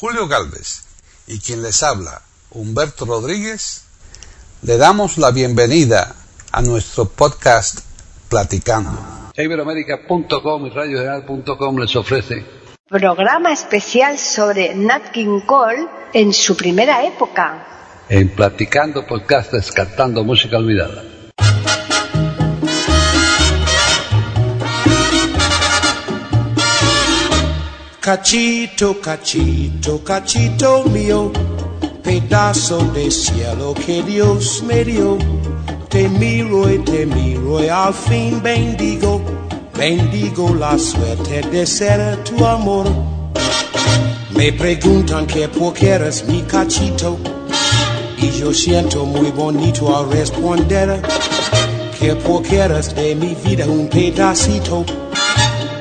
Julio Galvez y quien les habla, Humberto Rodríguez, le damos la bienvenida a nuestro podcast Platicando. Iberoamérica.com y radiogeneral.com les ofrece programa especial sobre Nat King Cole en su primera época. En Platicando Podcast Descartando Música Olvidada. Cachito, cachito, cachito mío, pedazo de cielo que Dios me dio. Te miro y te miro y al fin bendigo, bendigo la suerte de ser tu amor. Me preguntan que por qué eres mi cachito y yo siento muy bonito al responder que por qué eres de mi vida un pedacito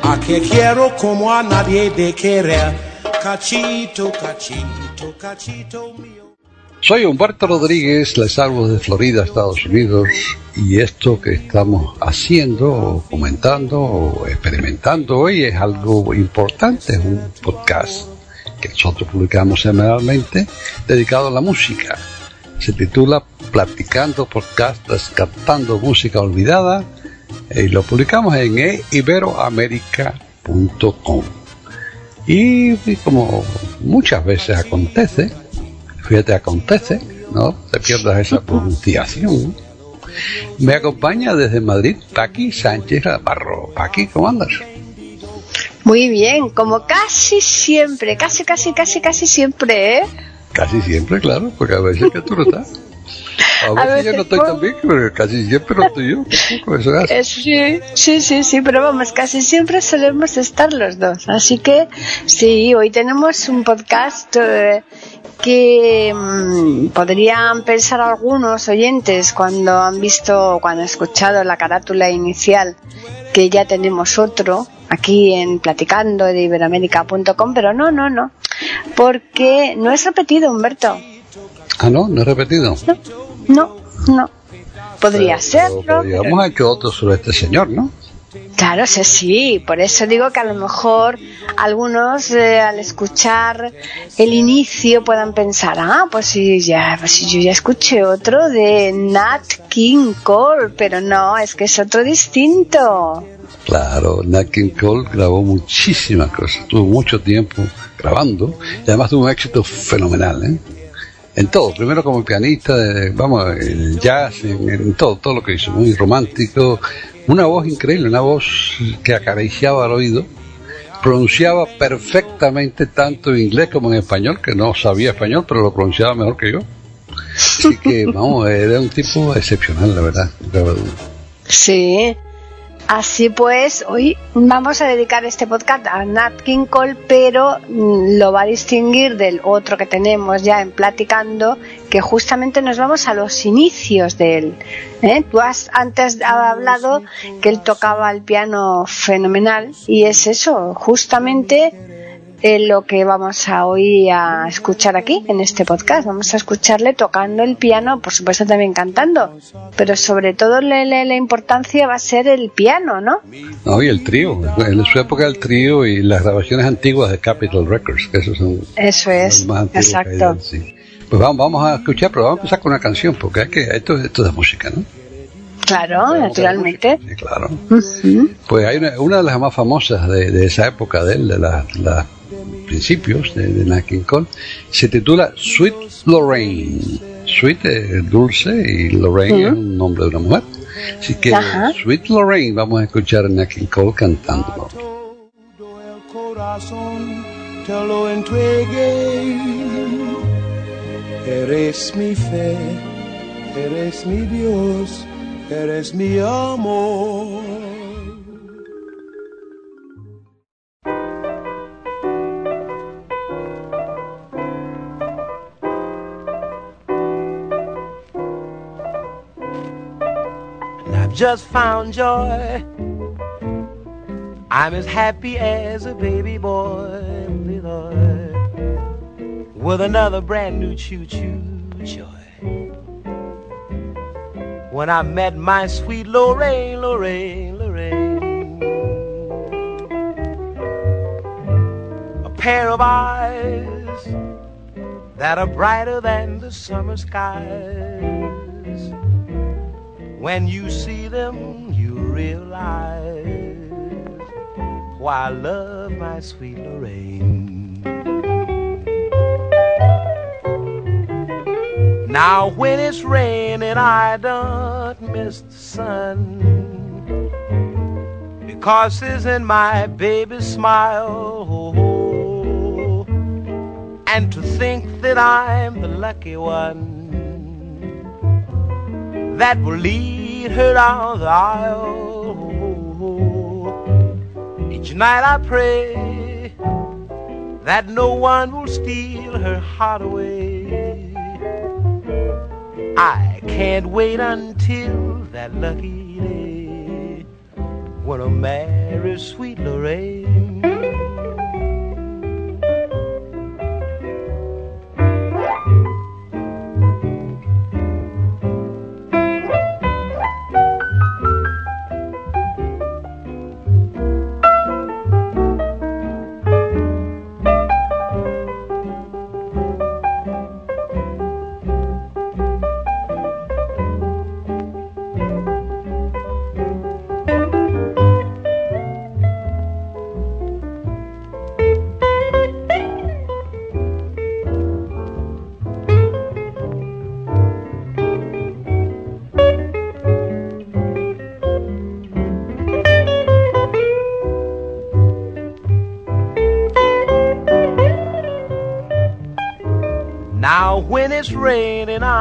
a que quiero como a nadie de querer. Cachito, cachito, cachito mío. Soy Humberto Rodríguez, les hablo de Florida, Estados Unidos, y esto que estamos haciendo, comentando, o experimentando hoy es algo importante, es un podcast que nosotros publicamos semanalmente dedicado a la música. Se titula Platicando Podcast, Descartando Música Olvidada, y lo publicamos en iberoamerica.com. Y, como muchas veces acontece, fíjate, acontece, no te pierdas esa pronunciación. Me acompaña desde Madrid Paqui Sánchez Navarro. Paqui, ¿cómo andas? Muy bien, como casi siempre, casi, casi, casi, casi siempre, ¿eh? Casi siempre, claro, porque a veces que tú no estás. A veces, yo no estoy tan bien, pero casi siempre lo estoy yo. sí, sí, sí, sí, pero vamos, casi siempre solemos estar los dos. Así que sí, hoy tenemos un podcast eh, que mmm, podrían pensar algunos oyentes cuando han visto, cuando han escuchado la carátula inicial, que ya tenemos otro aquí en platicando de iberoamérica.com, pero no, no, no, porque no es repetido, Humberto. Ah, no, no es repetido. No, no, no. Podría serlo. Podríamos pero... hecho otro sobre este señor, ¿no? Claro, sí, sí, por eso digo que a lo mejor algunos eh, al escuchar el inicio puedan pensar, ah, pues sí, ya, pues sí, yo ya escuché otro de Nat King Cole, pero no, es que es otro distinto. Claro, Nat King Cole grabó muchísimas cosas, tuvo mucho tiempo grabando y además tuvo un éxito fenomenal, ¿eh? En todo, primero como pianista, de, vamos, el jazz, en, en, todo, todo lo que hizo, muy romántico, una voz increíble, una voz que acariciaba al oído, pronunciaba perfectamente tanto en inglés como en español, que no sabía español, pero lo pronunciaba mejor que yo. Así que, vamos, era un tipo excepcional, la verdad. Sí, Así pues, hoy vamos a dedicar este podcast a Nat King Cole, pero lo va a distinguir del otro que tenemos ya en Platicando, que justamente nos vamos a los inicios de él. ¿eh? Tú has antes hablado que él tocaba el piano fenomenal y es eso, justamente eh, lo que vamos a hoy a escuchar aquí en este podcast. Vamos a escucharle tocando el piano, por supuesto también cantando, pero sobre todo la, la, la importancia va a ser el piano, ¿no? No, y el trío, en su época el trío y las grabaciones antiguas de Capitol Records, que esos son Eso es, exacto. Hay, sí. Pues vamos, vamos a escuchar, pero vamos a empezar con una canción, porque es que esto, esto es música, ¿no? Claro, naturalmente. Sí, claro. Uh -huh. Pues hay una, una, de las más famosas de, de esa época de él, de las la principios de, de Nat King Cole, se titula Sweet Lorraine. Sweet es dulce y Lorraine uh -huh. es un nombre de una mujer. Así que. Sweet Lorraine vamos a escuchar a Nat King Cole cantando. Te lo entregué, eres mi fe, eres mi Dios, eres mi amor. Just found joy. I'm as happy as a baby boy, with another brand new choo choo joy. When I met my sweet Lorraine, Lorraine, Lorraine. A pair of eyes that are brighter than the summer skies. When you see them, you realize why I love my sweet Lorraine. Now when it's raining, I don't miss the sun because it's in my baby's smile. And to think that I'm the lucky one that will lead her down the aisle. Each night I pray that no one will steal her heart away. I can't wait until that lucky day when I marry sweet Lorraine.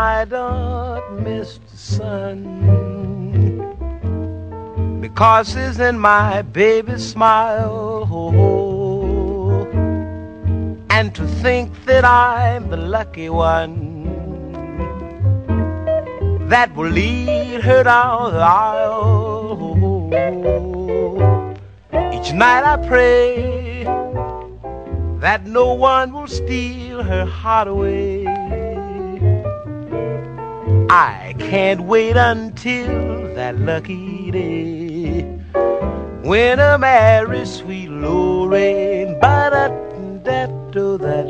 I don't miss the sun. Because it's in my baby's smile. Oh, and to think that I'm the lucky one that will lead her down the aisle. Each night I pray that no one will steal her heart away. I can't wait until that lucky day when I marry sweet Lorraine. Ba da da da that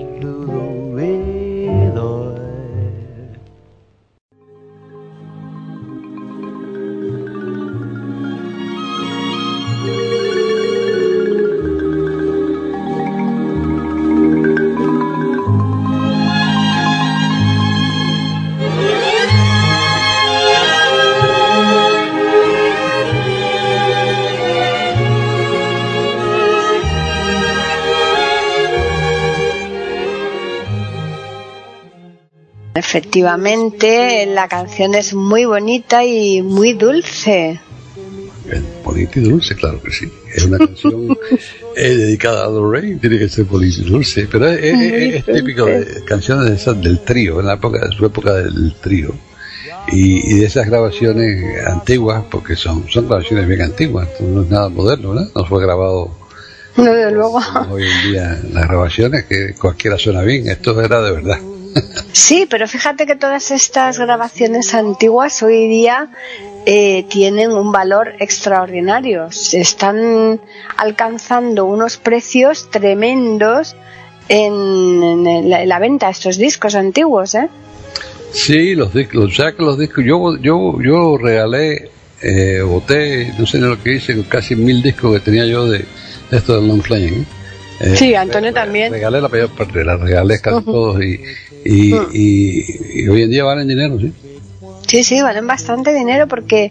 Efectivamente, la canción es muy bonita y muy dulce. bonita y dulce, claro que sí. Es una canción eh, dedicada a Lorraine, tiene que ser bonita y dulce, pero es, típico de canciones de esas del trío, en la época, su época del trío. Y, de esas grabaciones antiguas, porque son, son grabaciones bien antiguas, no es nada moderno, ¿verdad? No fue grabado no, luego. hoy en día las grabaciones que cualquiera suena bien, esto era de verdad. Sí, pero fíjate que todas estas grabaciones antiguas hoy día eh, tienen un valor extraordinario. Se están alcanzando unos precios tremendos en, la, venta de estos discos antiguos, ¿eh? Sí, los discos, ya que los discos, yo, yo, yo regalé, eh, boté, no sé lo que hice, casi mil discos que tenía yo de, esto de Long Flying. ¿Eh? sí, Antonio también. Regalé la mayor parte, la regalé casi todos y, Mm. Y, hoy en día valen dinero, ¿sí? Sí, sí, valen bastante dinero porque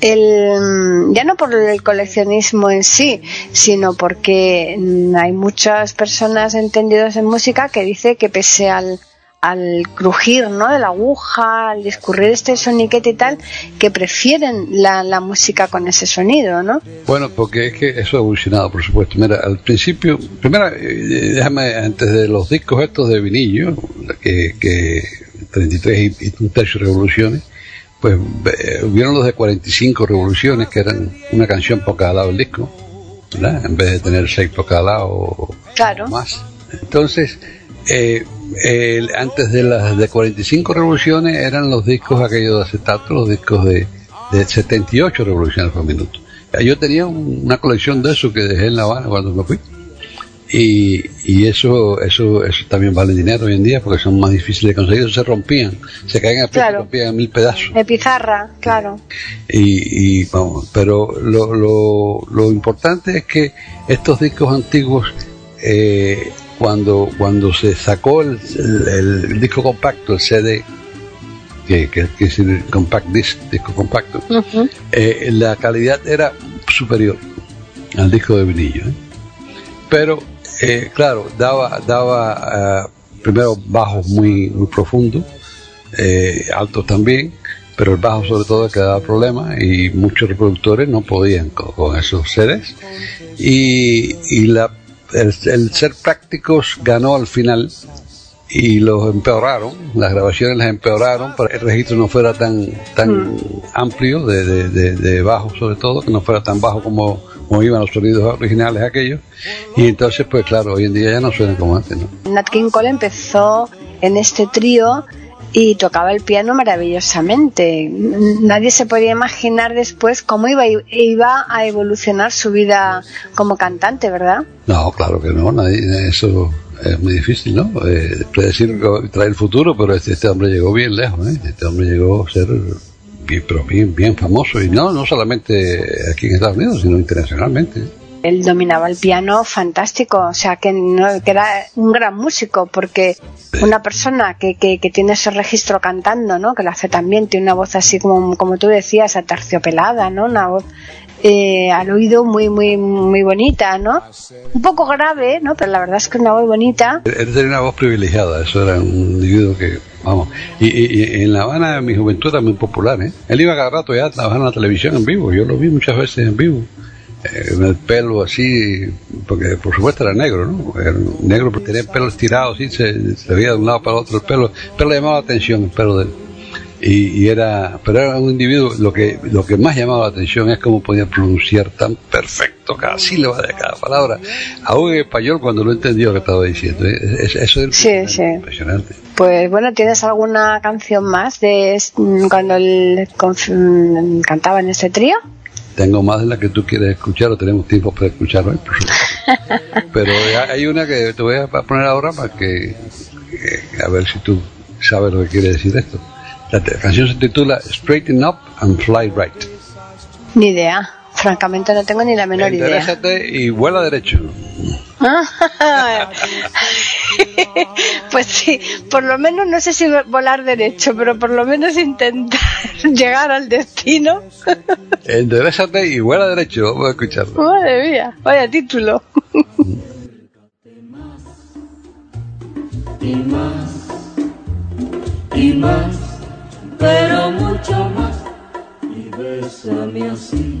el, ya no por el coleccionismo en sí, sino porque hay muchas personas entendidas en música que dice que pese al, al crujir ¿no? de la aguja, al discurrir este soniquete y tal, que prefieren la, la, música con ese sonido, ¿no? Bueno, porque es que eso ha evolucionado, por supuesto. Mira, al principio, primero, eh, déjame, antes de los discos estos de vinillo, que, que 33 y, un tercio revoluciones, pues eh, hubieron los de 45 revoluciones, que eran una canción por cada lado del disco, ¿verdad? En vez de tener seis por cada lado o más. Entonces, eh, antes de las de 45 revoluciones eran los discos aquellos de acetato, los discos de, de 78 revoluciones por minuto. Yo tenía una colección de eso que dejé en La Habana cuando me fui. y, y eso, eso eso también vale dinero hoy en día porque son más difíciles de conseguir se rompían se caían a Claro. se rompían en mil pedazos De pizarra, claro. y, y vamos, pero lo, lo, lo importante es que estos discos antiguos eh, cuando cuando se sacó el, el- el disco compacto el CD que, que, que es el compact disc disco compacto eh, la calidad era superior al disco de vinillo ¿eh? pero eh, claro daba daba ah, primero bajos muy muy profundos eh, altos también pero el bajo sobre todo que daba problemas y muchos reproductores no podían con, con esos CDs y, y la, el, el ser prácticos ganó al final y los empeoraron, las grabaciones las empeoraron para que el registro no fuera tan tan amplio de, de, de- de bajo sobre todo, que no fuera tan bajo como, como iban los sonidos originales aquellos y entonces pues claro, hoy en día ya no suenan como antes, ¿no? Nat King Cole empezó en este trío y tocaba el piano maravillosamente. Nadie se podía imaginar después cómo iba, iba a evolucionar su vida como cantante, ¿verdad? No, claro que no, nadie- eso es muy difícil, ¿no? Eh, predecir, traer el futuro, pero este, este hombre llegó bien lejos, ¿eh? Este hombre llegó a ser bien, pero bien, bien famoso, y no, no solamente aquí en Estados Unidos, sino internacionalmente. Él dominaba el piano fantástico, o sea, que, no- que era un gran músico, porque una persona que, que, que tiene ese registro cantando, ¿no? Que lo hace también, tiene una voz así como, como tú decías, aterciopelada, ¿no? Una voz eh, al oído muy, muy, muy bonita, ¿no? Un poco grave, ¿no? Pero la verdad es que es una voz bonita. Él tenía una voz privilegiada, eso era un individuo que, vamos, y, y- y en La Habana, en mi juventud era muy popular, ¿eh? Él iba cada rato ya a trabajar en la televisión en vivo, yo lo vi muchas veces en vivo, con el pelo así, porque por supuesto era negro, ¿no? Era negro, pero tenía el pelo estirado, así, se, se veía de un lado para otro el pelo, pero le llamaba la atención el pelo de él. Y, y era, pero era un individuo, lo que, lo que más llamaba la atención es cómo podía pronunciar tan perfecto cada sílaba de cada palabra. Aún en español cuando lo entendió lo que estaba diciendo. ¿eh? Es- Eso es Sí, impresionante, sí. impresionante. Pues bueno, ¿tienes alguna canción más de mm, cuando él mm, cantaba en este trío? Tengo más de la que tú quieres escuchar o tenemos tiempo para escuchar hoy, por supuesto. Pero hay una que te voy a poner ahora para que, que- a ver si tú sabes lo que quiere decir esto. La canción se titula Straighten Up and Fly Right. Ni idea. Francamente no tengo ni la menor idea. Enderezate y vuela derecho. pues sí, por lo menos no sé si volar derecho, pero por lo menos intentar llegar al destino. Enderezate y vuela derecho. Vamos a escucharlo. Madre mía, vaya título. y más, y más, pero mucho más. Y bésame así,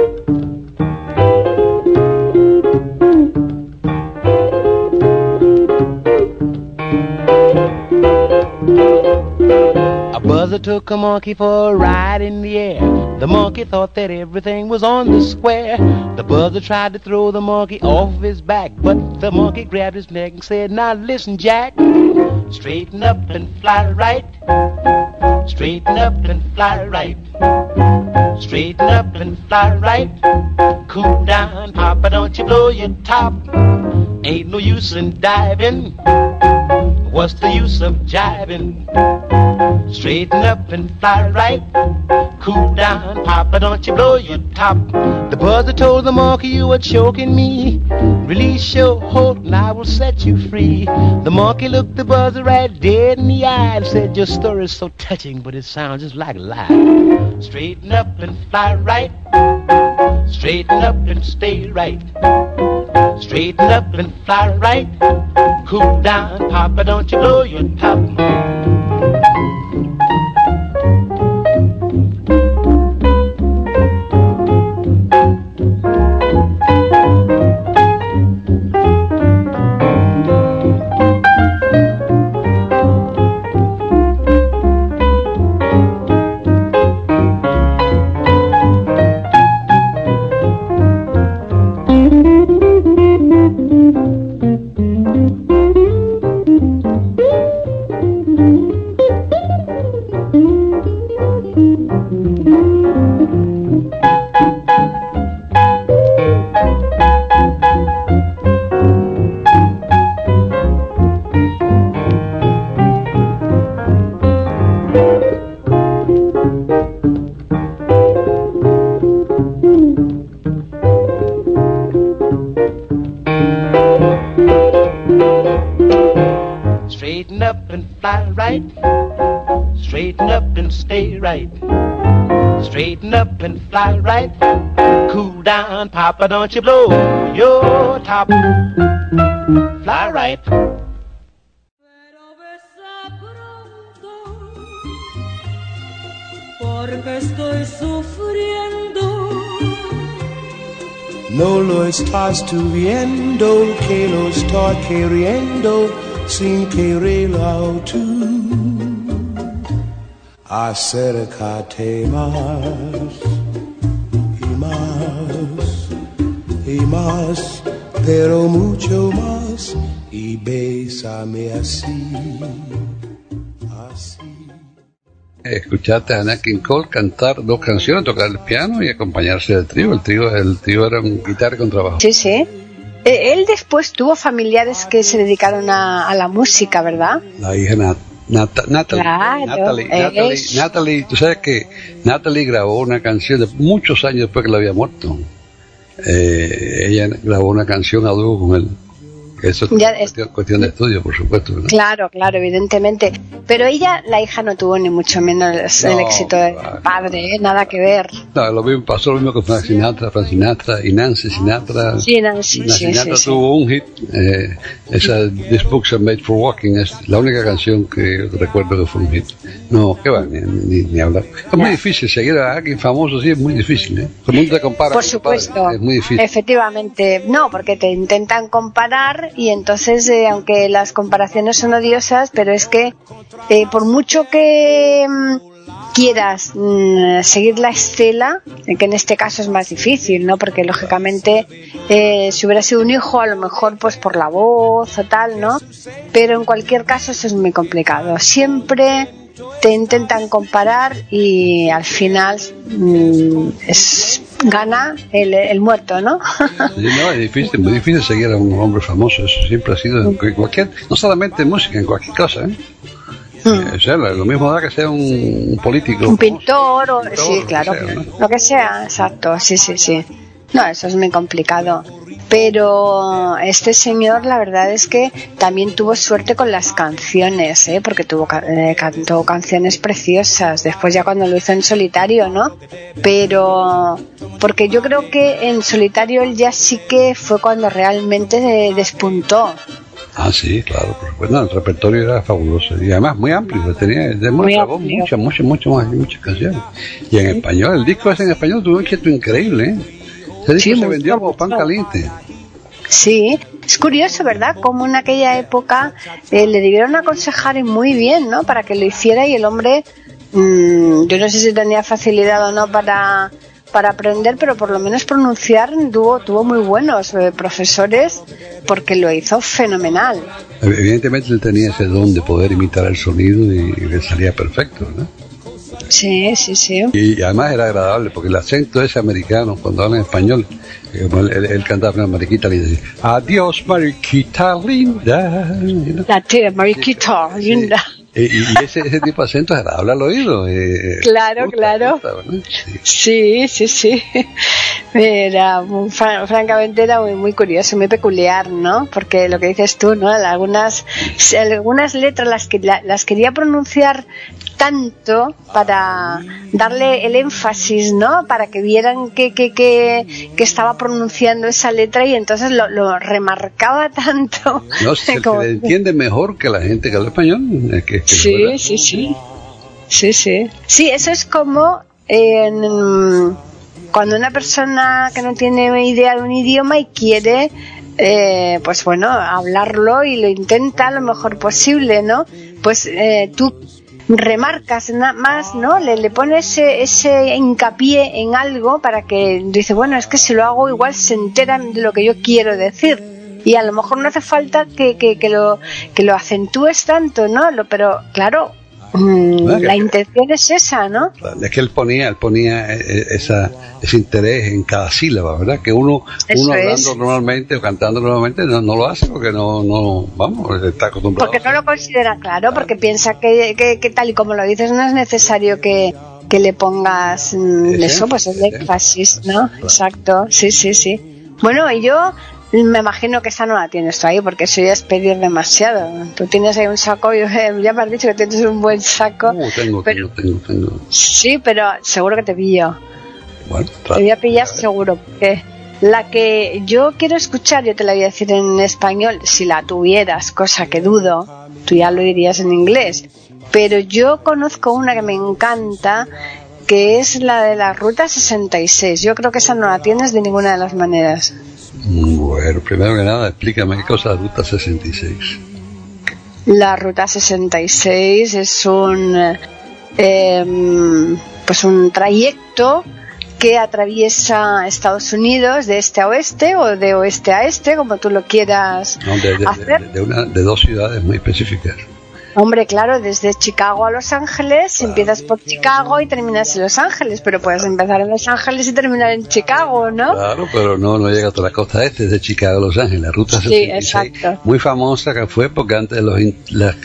buzzer took a monkey for a ride in the air. The monkey thought that everything was on the square. The buzzer tried to throw the monkey off his back, but the monkey grabbed his neck and said, Now listen, Jack, straighten up and fly right. Straighten up and fly right. Straighten up and fly right. Cool down, Papa, don't you blow your top. Ain't no use in diving. What's the use of jiving? Straighten up and fly right. Cool down, Papa, don't you blow your top. The buzzer told the monkey you were choking me. Release your hold and I will set you free. The monkey looked the buzzer right dead in the eye and said, Your story's so touching, but it sounds just like a lie. Straighten up and fly right. Straighten up and stay right. Straighten up and fly right. Cool down, Papa, don't you blow your top. Fly right. Cool down, Papa, don't you blow your top. Fly right. Pero besa pronto, porque estoy sufriendo. No lo estás tú viendo que lo está queriendo sin quererlo tú. Acércate más y más, pero mucho más y bésame así, así. Escuchaste a Nat King Cole cantar dos canciones, tocar el piano y acompañarse del trío. El trío, el trío era un guitarra con trabajo. Sí, sí. Eh, Él después tuvo familiares que se dedicaron a, a la música, ¿verdad? La hija Nat, Nat- Natalie, Claro, Natalie, eh, Natalie, Natalie, tú sabes que Natalie grabó una canción de muchos años después que él había muerto. Eh, ella grabó una canción a dúo con él. Eso es Ya es- cuestión, de estudio, por supuesto. ¿no? Claro, claro, evidentemente. Pero ella, la hija, no tuvo ni mucho menos el No, éxito del claro. padre, ¿eh? nada que ver. No, lo mismo, pasó lo mismo con Frank Sinatra, Frank Sinatra y Nancy Sinatra. Sí, Nancy, Nancy sí, Sinatra sí, sí. tuvo un hit, eh, esa This Books Are Made for Walking, es la única canción que recuerdo que fue un hit. No, qué va, ni, ni, ni hablar. Es muy difícil seguir a alguien famoso, sí, es muy difícil, ¿eh? Todo el mundo te compara. Por tu padre, supuesto. Es muy difícil. Efectivamente. No, porque te intentan comparar y entonces, eh, aunque las comparaciones son odiosas, pero es que eh, por mucho que mm, quieras mm, seguir la estela, eh, que en este caso es más difícil, ¿no? Porque lógicamente eh, si hubiera sido un hijo, a lo mejor pues por la voz o tal, ¿no? Pero en cualquier caso eso es muy complicado. Siempre te intentan comparar y al final mm, es, gana el, el muerto, ¿no? Sí, no, es difícil, muy difícil seguir a un hombre famoso, eso siempre ha sido en cualquier, no solamente en música, en cualquier cosa, ¿eh? Eh, o sea, lo mismo da que sea un, político. un pintor, o, Pintor, sí, lo que claro, sea, ¿no? lo que sea, exacto, sí, sí, sí. No, eso es muy complicado. Pero este señor, la verdad es que también tuvo suerte con las canciones, ¿eh? porque tuvo eh, cantó canciones preciosas. Después ya cuando lo hizo en solitario, ¿no? Pero porque yo creo que en solitario él ya sí que fue cuando realmente de- despuntó. Ah, sí, claro, por supuesto. No, el repertorio era fabuloso y además muy amplio. Tenía, de Muy grabó amplio. muchas, muchas, muchas, más- muchas canciones. Y en español, el disco ese en español tuvo un éxito increíble, ¿eh? Ese disco Sí, se muy vendió como pan caliente. Sí, es curioso, ¿verdad? Como en aquella época eh, le debieron aconsejar muy bien, ¿no? Para que lo hiciera y el hombre, mm, yo no sé si tenía facilidad o no para, para aprender, pero por lo menos pronunciar tuvo, tuvo muy buenos eh, profesores porque lo hizo fenomenal. Evidentemente él tenía ese don de poder imitar el sonido y, le salía perfecto, ¿no? Sí, sí, sí. Y además era agradable porque el acento ese americano, cuando habla en español, eh, él, cantaba una mariquita linda, decía, adiós mariquita linda. La tía Mariquita, linda. Y, y ese, ese tipo de acento es agradable al oído. eh, Claro, gusta, claro. gusta. Sí. Sí, sí, sí. Era, muy- francamente, era muy, muy curioso, muy peculiar, ¿no? Porque lo que dices tú, ¿no? Algunas, algunas letras las, que, la- las quería pronunciar tanto para darle el énfasis, ¿no? Para que vieran que, que, que, que estaba pronunciando esa letra y entonces lo, lo remarcaba tanto. No, se, Como- se le entiende mejor que la gente que habla español. eh, que- Sí, sí, sí. Sí, sí. Sí, eso es como en- cuando una persona que no tiene idea de un idioma y quiere, eh, pues bueno, hablarlo y lo intenta lo mejor posible, ¿no? Pues eh, tú remarcas más, ¿no? Le, le pones ese, ese hincapié en algo para que dice, bueno, es que si lo hago igual se enteran de lo que yo quiero decir. Y a lo mejor no hace falta que, que, que lo, que lo acentúes tanto, ¿no? Lo, pero claro, la intención es esa, ¿no? Es que él ponía, él ponía eh, esa, ese interés en cada sílaba, ¿verdad? Que uno, Eso uno hablando es. normalmente o cantando normalmente no, no lo hace porque no, no, vamos, está acostumbrado. Porque no lo considera claro, porque piensa que, que, que tal y como lo dices no es necesario que, que le pongas mm, eso, pues ese. énfasis, ¿no? Exacto, sí, sí, sí. Bueno, y yo Me imagino que esa no la tienes tú ahí, porque eso ya es pedir demasiado. Tú tienes ahí un saco, y ya me has dicho que tienes un buen saco. Uh, tengo, pero- tengo, tengo, tengo. Sí, pero seguro que te pillo. Bueno, Te voy a pillar seguro, porque la que yo quiero escuchar, yo te la voy a decir en español, si la tuvieras, cosa que dudo, tú ya lo dirías en inglés. Pero yo conozco una que me encanta, que es la de la Ruta 66. Yo creo que esa no la tienes de ninguna de las maneras. Bueno, primero que nada, explícame qué cosa es Ruta 66. La Ruta 66 es un, eh, pues un trayecto que atraviesa Estados Unidos de este a oeste o de oeste a este, como tú lo quieras No, de, de- de- hacer. de una, de dos ciudades muy específicas. Hombre, claro, desde Chicago a Los Ángeles, empiezas por Chicago y terminas en Los Ángeles, pero puedes empezar en Los Ángeles y terminar en Chicago, ¿no? Claro, pero no, no llega hasta la costa este, de Chicago a Los Ángeles. La ruta Sí, 66, exacto. muy famosa que fue porque antes los, las-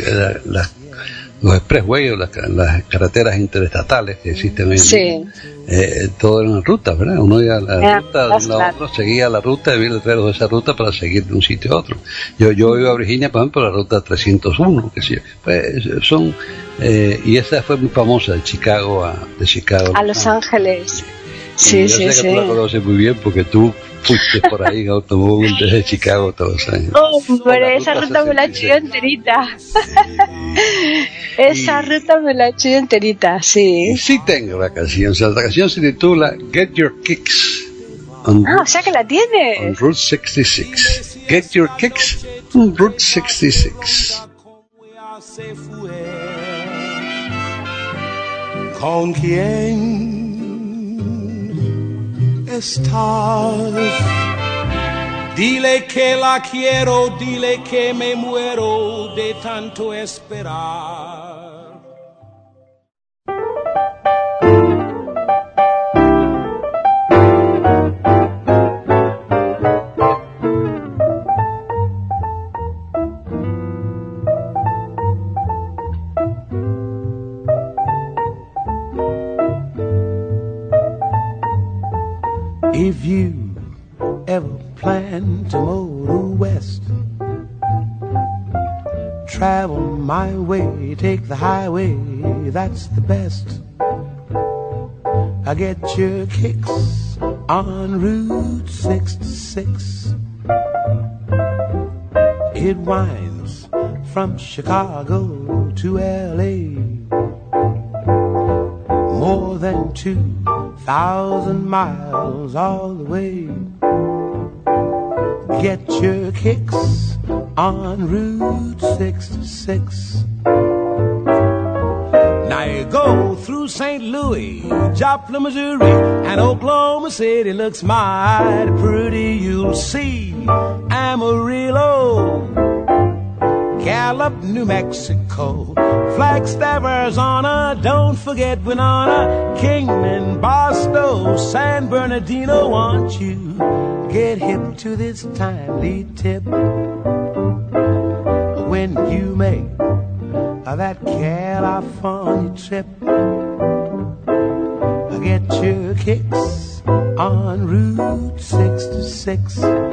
los expressways o las, las carreteras interestatales que existen en Sí. eh, todo era una ruta, ¿verdad? Uno iba a la ruta de un rutas, lado a claro. otro, seguía la ruta, había letreros de esa ruta para seguir de un sitio a otro. Yo, yo iba a Virginia, por ejemplo, la ruta 301, que sí, pues son, eh, y esa fue muy famosa de Chicago a, de Chicago A Los Ángeles. Sí, y yo sí, sé que tú la sí. conoces muy bien porque tú fuiste por ahí en automóvil desde Chicago todos los años. La Hombre, esa ruta me la he hecho yo 66. enterita. esa ruta me la he hecho yo enterita, Y sí. sí tengo la canción, o sea, la canción se titula Get Your Kicks on, Ah, o sea que la on tienes. Route 66. Get Your Kicks on Route 66. se fue. ¿Con quién Dile que la quiero, dile que me muero de tanto esperar. Plan to motor west, travel my way, take the highway, that's the best. I get your kicks on Route 66. It winds from Chicago to LA more than two thousand miles all the way. Get your kicks on Route 66. Now you go through St. Louis, Joplin, Missouri, and Oklahoma City looks mighty pretty. You'll see Amarillo, Gallup, New Mexico, Flagstaff, Arizona. Don't forget Winona, Kingman, Barstow, San Bernardino. Want you get hip to this timely tip when you make that California trip. Get your kicks on Route 66.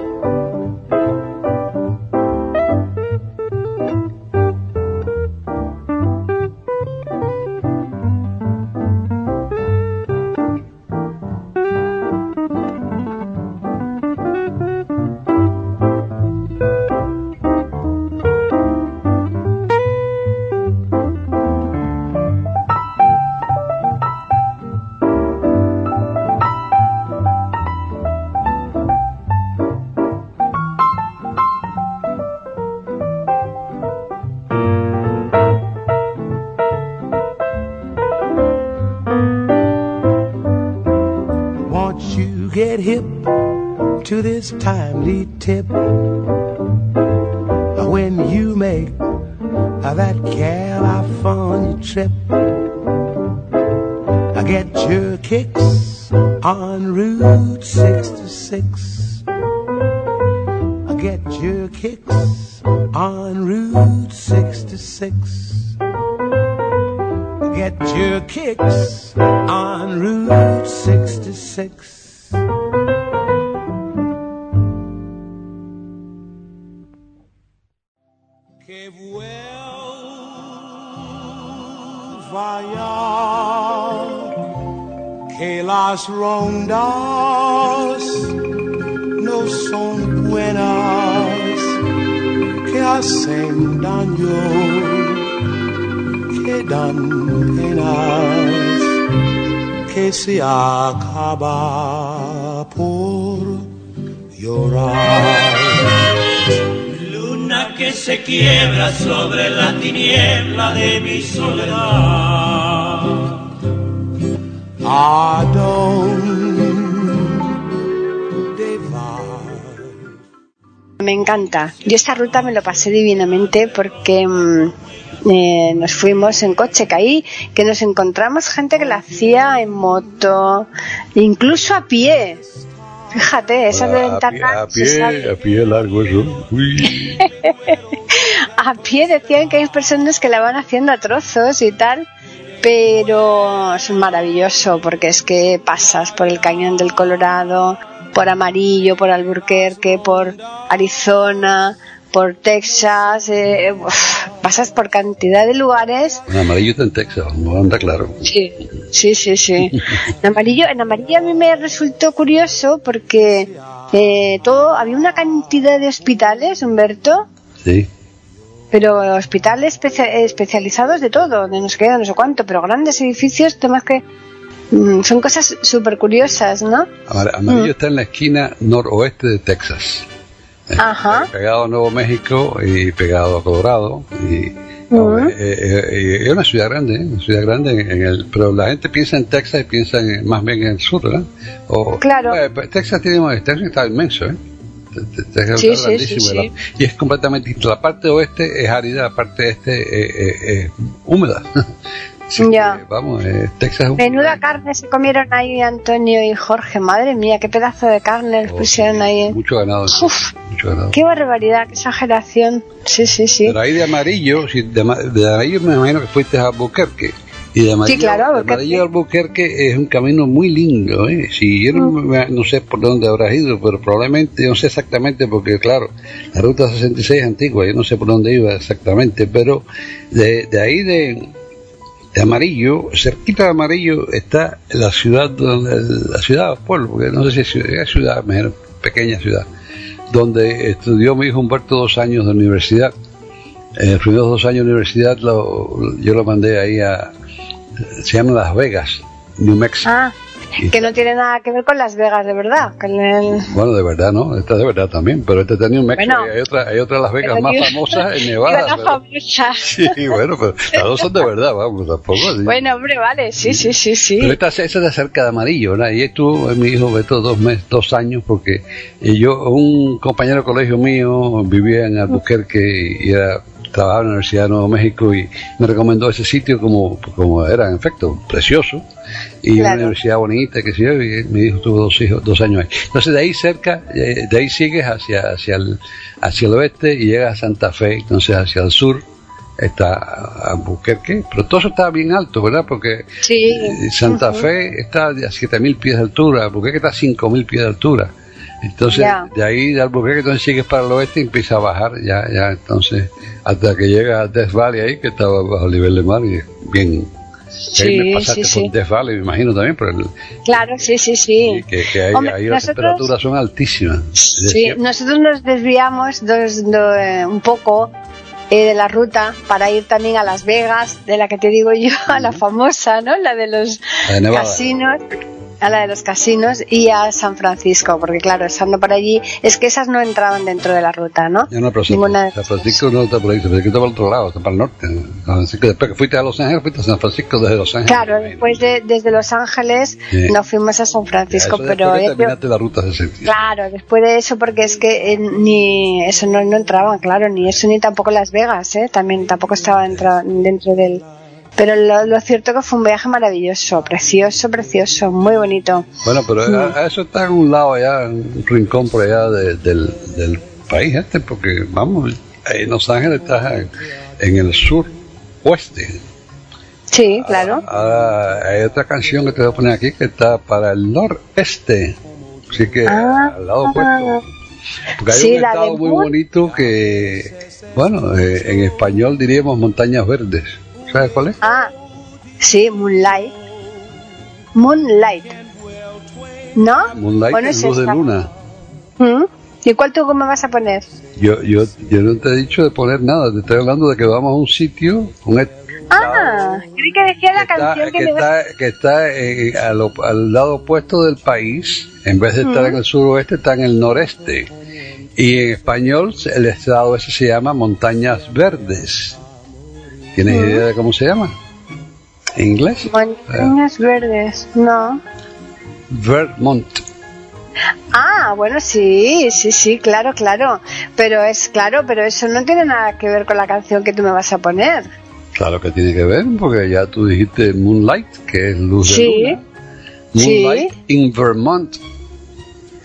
This timely tip when you make that California trip? I get your kicks on Route 66. Get your kicks on Route 66. Get your kicks on Route 66. Las rondas no son buenas, que hacen daño, que dan penas, que se acaba por llorar. Luna que se quiebra sobre la tiniebla de mi soledad. Me encanta. Yo esta ruta me lo pasé divinamente porque mm, eh, nos fuimos en coche, caí, que nos encontramos gente que la hacía en moto, incluso a pie. Fíjate, esas de a, pie, ventana. a pie, a pie largo eso. Uy. a pie decían que hay personas que la van haciendo a trozos y tal, pero es maravilloso porque es que pasas por el cañón del Colorado, por Amarillo, por Albuquerque, por Arizona, por Texas, eh, uf, pasas por cantidad de lugares. En amarillo está en Texas, no anda claro. Sí, sí, sí, sí. En amarillo, en amarillo a mí me resultó curioso porque eh, todo había una cantidad de hospitales, Humberto, Sí. Pero hospitales especia- especializados de todo, de no sé qué, de no sé cuánto, pero grandes edificios, temas que mm, son cosas súper curiosas, ¿no? Amar- Amarillo está en la esquina noroeste de Texas. Eh, Ajá. Pegado a Nuevo México y pegado a Colorado. Y, Ujú. eh, eh, eh, es una ciudad grande, ¿eh? una ciudad grande, en, el, pero la gente piensa en Texas y piensa en- más bien en el sur, ¿verdad? O, Claro. eh, pues, Texas tiene Texas está inmenso, ¿eh? Te- Sí, sí, sí. Y es completamente. La parte oeste es árida, la parte este eh, eh, eh, húmeda. Así que, Ya. vamos, eh, Texas es Menuda carne se comieron ahí Antonio y Jorge, madre mía, qué pedazo de carne les Oh, pusieron ahí. Mucho ganado. Uf. Mucho ganado. Qué barbaridad, qué exageración. Sí, sí, sí. Pero ahí de amarillo, si de, de amarillo me imagino que fuiste a Albuquerque. Y de amarillo, claro, de a Albuquerque es un camino muy lindo. ¿eh? Si yo no, me- no sé por dónde habrás ido, pero probablemente, no sé exactamente, porque claro, la ruta 66 es antigua, yo no sé por dónde iba exactamente, pero de, de ahí de, de amarillo, cerquita de amarillo está la ciudad, donde, la ciudad pueblo, porque no sé si es ciudad, es ciudad, me imagino, pequeña ciudad, donde estudió mi hijo Humberto dos años de universidad. Eh, los primeros dos años de universidad lo- yo lo mandé ahí a, se llama Las Vegas, New Mexico. Ah, que no tiene nada que ver con Las Vegas, de verdad. Con el... Bueno, de verdad, ¿no? Esta de verdad también, pero este está en New Mexico Bueno. y hay otra, hay otra Las Vegas más digo- famosas en Nevada. famosa. Sí, bueno, pero las dos son de verdad, vamos, tampoco así. Bueno, hombre, vale, sí, sí, sí, sí. Pero esta, esa está cerca de amarillo, ¿verdad? Y estuvo eh, mi hijo Beto dos meses, dos años, porque eh, yo, un compañero de colegio mío vivía en Albuquerque y era, trabajaba en la Universidad de Nuevo México y me recomendó ese sitio como, como era, en efecto, precioso. Y Claro. una universidad bonita, que sí, y mi hijo tuvo dos hijos, dos años ahí. Entonces de ahí cerca, eh, de ahí sigues hacia, hacia el, hacia el oeste y llegas a Santa Fe, entonces hacia el sur está Albuquerque, pero todo eso está bien alto, ¿verdad? Porque Sí. eh, Santa. Fe está a 7.000 pies de altura, Albuquerque está a 5.000 pies de altura. Entonces, de ahí de Albuquerque, entonces sigues para el oeste y empieza a bajar, ya, ya, entonces, hasta que llegas a Death Valley ahí, que estaba bajo el nivel de mar, y bien. que ahí me Sí, pasaste sí, por sí. Death Valley, me imagino también, pero el- Claro, sí, sí, sí. que, que ahí, Hombre, ahí las temperaturas son altísimas. Sí, nosotros nos desviamos dos- do- eh, un poco eh, de la ruta para ir también a Las Vegas, de la que te digo yo, a la famosa, ¿no? La de los La de Nevada. casinos, a la de los casinos y a San Francisco, porque claro, estando por allí, es que esas no entraban dentro de la ruta, ¿no? Ya no, pero San, Ninguna de- San Francisco no está por ahí, San Francisco está por el otro lado, está para el norte. Después que fuiste a Los Ángeles, fuiste a San Francisco desde Los Ángeles. Claro, después de, desde Los Ángeles Sí. nos fuimos a San Ya, Francisco, eso pero terminaste la ruta 66. Claro, después de eso, porque es que eh, ni eso no, no entraban, claro, ni eso ni tampoco Las Vegas, ¿eh? también tampoco estaba dentro, dentro del. Pero lo, lo cierto que fue un viaje maravilloso, precioso, precioso, muy bonito. Bueno, pero a, a eso está en un lado allá, en un rincón por allá de- del, del país este, porque vamos, en Los Ángeles está en, en el sur oeste. Sí, claro. Ahora hay otra canción que te voy a poner aquí que está para el noreste, así que Ah. al lado opuesto. Porque hay Sí, un estado muy bonito que Bueno, eh, en español diríamos montañas verdes. ¿Sabes cuál es? Ah, sí, Moonlight. Moonlight. ¿No? Moonlight ¿O no es luz de esta? luna. ¿Mm? ¿Y cuál tú me vas a poner? Yo, yo, yo no te he dicho de poner nada, te estoy hablando de que vamos a un sitio, un Ah, creí que decía la que está, canción que, que está, que está eh, a lo- al lado opuesto del país, en vez de estar en el suroeste, está en el noreste. Y en español el estado ese se llama Montañas Verdes. ¿Tienes idea de cómo se llama? ¿En inglés? Montañas verdes, no. Vermont. Ah, bueno, sí, sí, sí, claro, claro. Pero es claro, pero eso no tiene nada que ver con la canción que tú me vas a poner. Claro que tiene que ver, porque ya tú dijiste Moonlight, que es luz de Sí. luna. Sí. Moonlight in Vermont.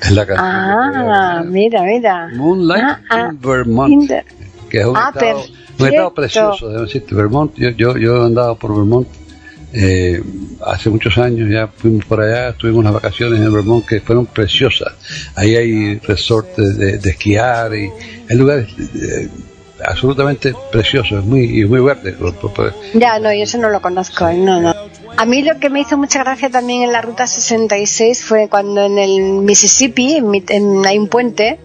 Es la canción. Ah, mira, mira. Moonlight Ah, ah, in Vermont. in the- que es un, Ah, estado, un estado precioso, debo decirte. Vermont, yo, yo, yo he andado por Vermont eh, hace muchos años, ya fuimos por allá, tuvimos unas vacaciones en Vermont que fueron preciosas. Ahí hay resortes de, de esquiar y hay lugares eh, absolutamente preciosos, muy, y muy verdes. Ya, no, yo eso no lo conozco, ¿eh? no, no. A mí lo que me hizo mucha gracia también en la ruta 66 fue cuando en el Mississippi, en, en- hay un puente,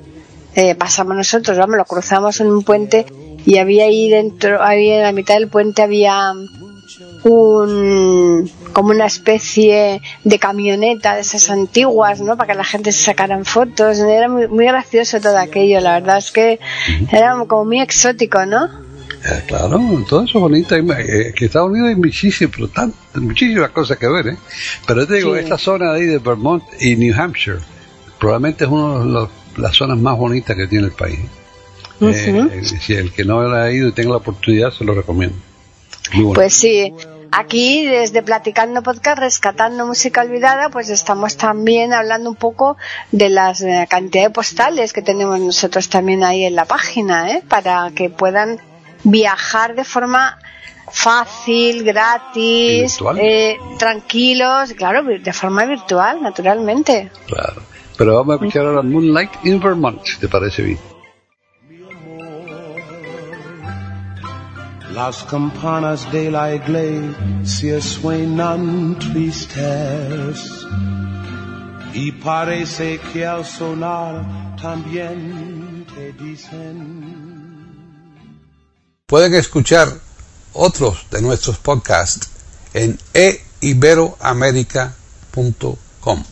eh, pasamos nosotros, vamos, lo cruzamos en un puente y había ahí dentro, había en la mitad del puente había un como una especie de camioneta de esas antiguas, ¿no? Para que la gente se sacaran fotos. Era muy, muy gracioso todo aquello. La verdad es que era como muy exótico, ¿no? Eh, claro, todo eso bonito. Eh, que Estados Unidos hay tan- muchísimas cosas que ver, ¿eh? Pero te digo, Sí. esta zona de ahí de Vermont y New Hampshire probablemente es una de los- las zonas más bonitas que tiene el país. Ujú. Eh, eh, si el que no ha ido y tenga la oportunidad, se lo recomiendo. Muy. Pues sí, aquí desde Platicando Podcast, rescatando música olvidada, pues estamos también hablando un poco de las eh, cantidad de postales que tenemos nosotros también ahí en la página, ¿eh? para que puedan viajar de forma fácil, gratis, eh, tranquilos, claro, de forma virtual, naturalmente. Claro. Pero vamos a escuchar ahora Moonlight in Vermont, si te parece bien. Las campanas de la iglesia suenan tristes y parece que al sonar también te dicen. Pueden escuchar otros de nuestros podcasts en eiberoamerica.com.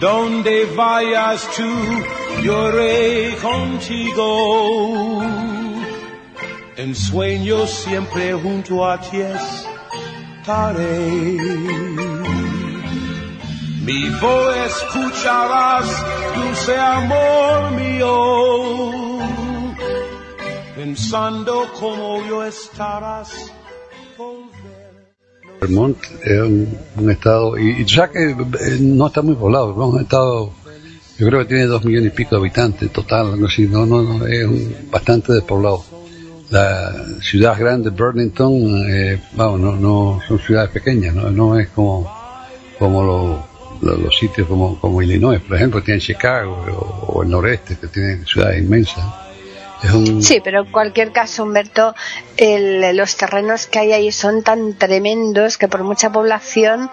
¿A dónde vayas tú? Iré contigo. En sueños siempre junto a ti estaré. Mi voz escucharás, dulce amor mío. Pensando como yo estarás. Vermont es un, estado, y, y sabes que eh, no está muy poblado, es un estado, yo creo que tiene dos millones y pico de habitantes total, algo así, no, no, no, es un- bastante despoblado. La ciudad grande, Burlington, eh, vamos, no, no son ciudades pequeñas, no, es como, como lo- lo- los sitios como, como Illinois, por ejemplo, tienen Chicago o, el noreste, que tienen ciudades inmensas. Un, Sí, pero en cualquier caso, Humberto, el- los terrenos que hay ahí son tan tremendos que por mucha población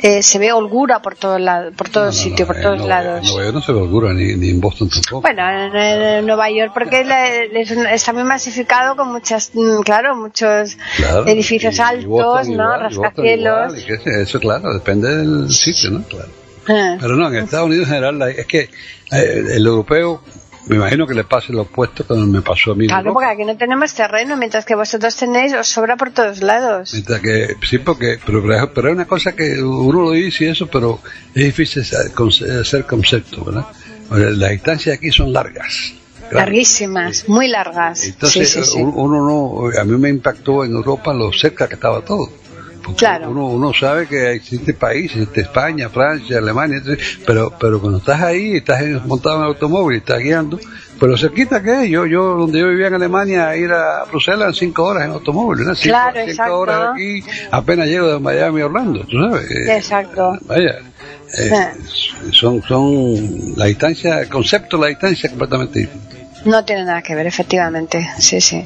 eh, se ve holgura por todos lados, por todos no, no, sitios, por en todos lados. En Nueva York no se ve holgura, ni, ni en Boston tampoco. Bueno, en, en Nueva York, porque la- es está muy masificado con muchas, mm, claro, muchos Claro, edificios y- y altos, Boston ¿no? igual, y Boston Rascacielos. igual, y Eso, claro, depende del sitio, ¿no? Claro. Ah. Pero no, en Estados Unidos en general, la- es que eh, el europeo, me imagino que le pase lo opuesto como me pasó a mí. Claro, porque aquí no tenemos terreno, mientras que vosotros tenéis, os sobra por todos lados. Mientras que, sí, porque, pero, pero, es una cosa que uno lo dice y eso, pero es difícil hacer concepto, ¿verdad? Las distancias aquí son largas. Larguísimas, muy largas. Entonces, sí, sí, sí. uno uno no, a mí me impactó en Europa lo cerca que estaba todo. Porque Claro. Uno, uno sabe que existe países, existe España, Francia, Alemania, pero, pero cuando estás ahí, estás montado en el automóvil, estás guiando, pero cerquita que yo, yo, donde yo vivía en Alemania, ir a Bruselas en cinco horas en automóvil, ¿no? Cinco, Claro, cinco exacto. horas aquí, apenas llego de Miami a Orlando, tú sabes. Eh, Exacto. Vaya, eh, son, son, la distancia, el concepto de la distancia es completamente distinto. No tiene nada que ver, efectivamente. Sí, sí.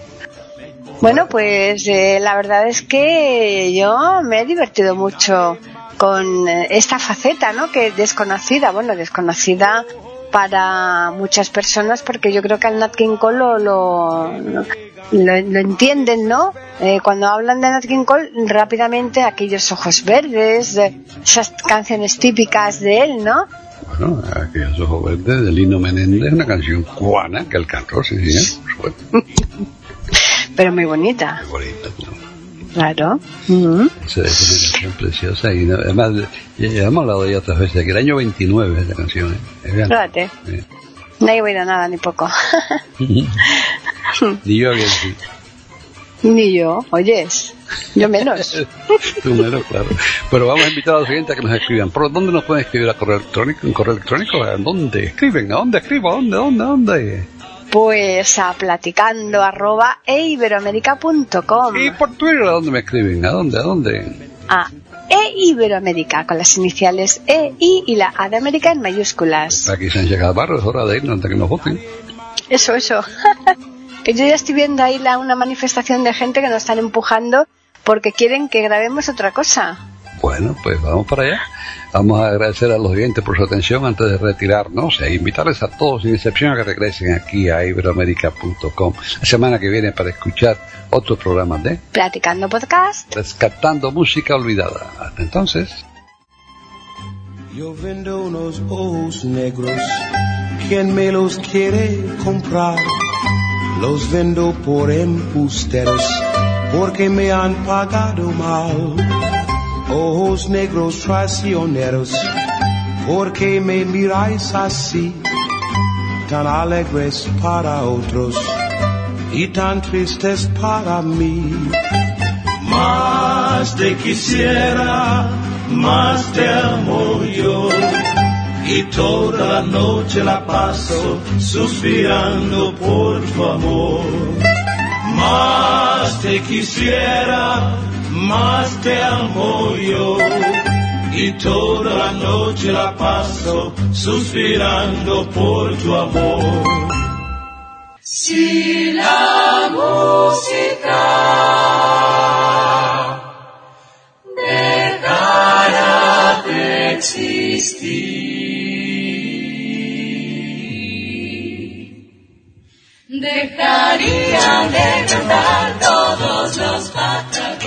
Bueno, pues eh, la verdad es que yo me he divertido mucho con eh, esta faceta, ¿no? Que desconocida, bueno, desconocida para muchas personas porque yo creo que al Nat King Cole lo, lo, lo, lo entienden, ¿no? Eh, cuando hablan de Nat King Cole, rápidamente aquellos ojos verdes, de esas canciones típicas de él, ¿no? Bueno, aquellos ojos verdes de Lino Menéndez, una canción cubana que él cantó, sí, sí, supuesto. Pero muy bonita, Qué bonita, claro. Ujú. Esa es una canción preciosa y además, ya, ya hemos hablado ella otras veces, que el año 29 es la canción, ¿eh? Fíjate. Sí. No he oído nada ni poco. Ni yo que sí. ni yo, oyes. Yo menos. Tú menos, claro. Pero vamos a invitar a los oyentes a que nos escriban. ¿Por dónde nos pueden escribir a correo electrónico? ¿En correo electrónico? ¿A dónde escriben? ¿A dónde escribo? ¿A dónde? ¿A dónde? ¿A dónde? Pues a platicando arroba eiberoamerica.com ¿Y por Twitter a dónde me escriben? ¿A dónde? ¿A dónde? a eiberoamerica con las iniciales E, I y la A de América en mayúsculas. Aquí se han llegado barros, es hora de irnos antes que nos voten. Eso, eso. que yo ya estoy viendo ahí la, una manifestación de gente que nos están empujando porque quieren que grabemos otra cosa. Bueno, pues vamos para allá. Vamos a agradecer a los oyentes por su atención antes de retirarnos e invitarles a todos, sin excepción, a que regresen aquí a iberoamerica.com la semana que viene para escuchar otro programa de Platicando podcast. Rescatando Música Olvidada. Hasta entonces. Yo vendo unos ojos negros, quien me los quiere comprar? Los vendo por embusteros, porque me han pagado mal. Ojos negros traicioneros, porque me miráis así, tan alegres para otros y tan tristes para mí. Más te quisiera, más te amo yo. Y toda la noche la paso suspirando por tu amor. Más te quisiera, más te amo yo. Y toda la noche la paso suspirando por tu amor. Si la música dejara de existir, dejarían de cantar todos los.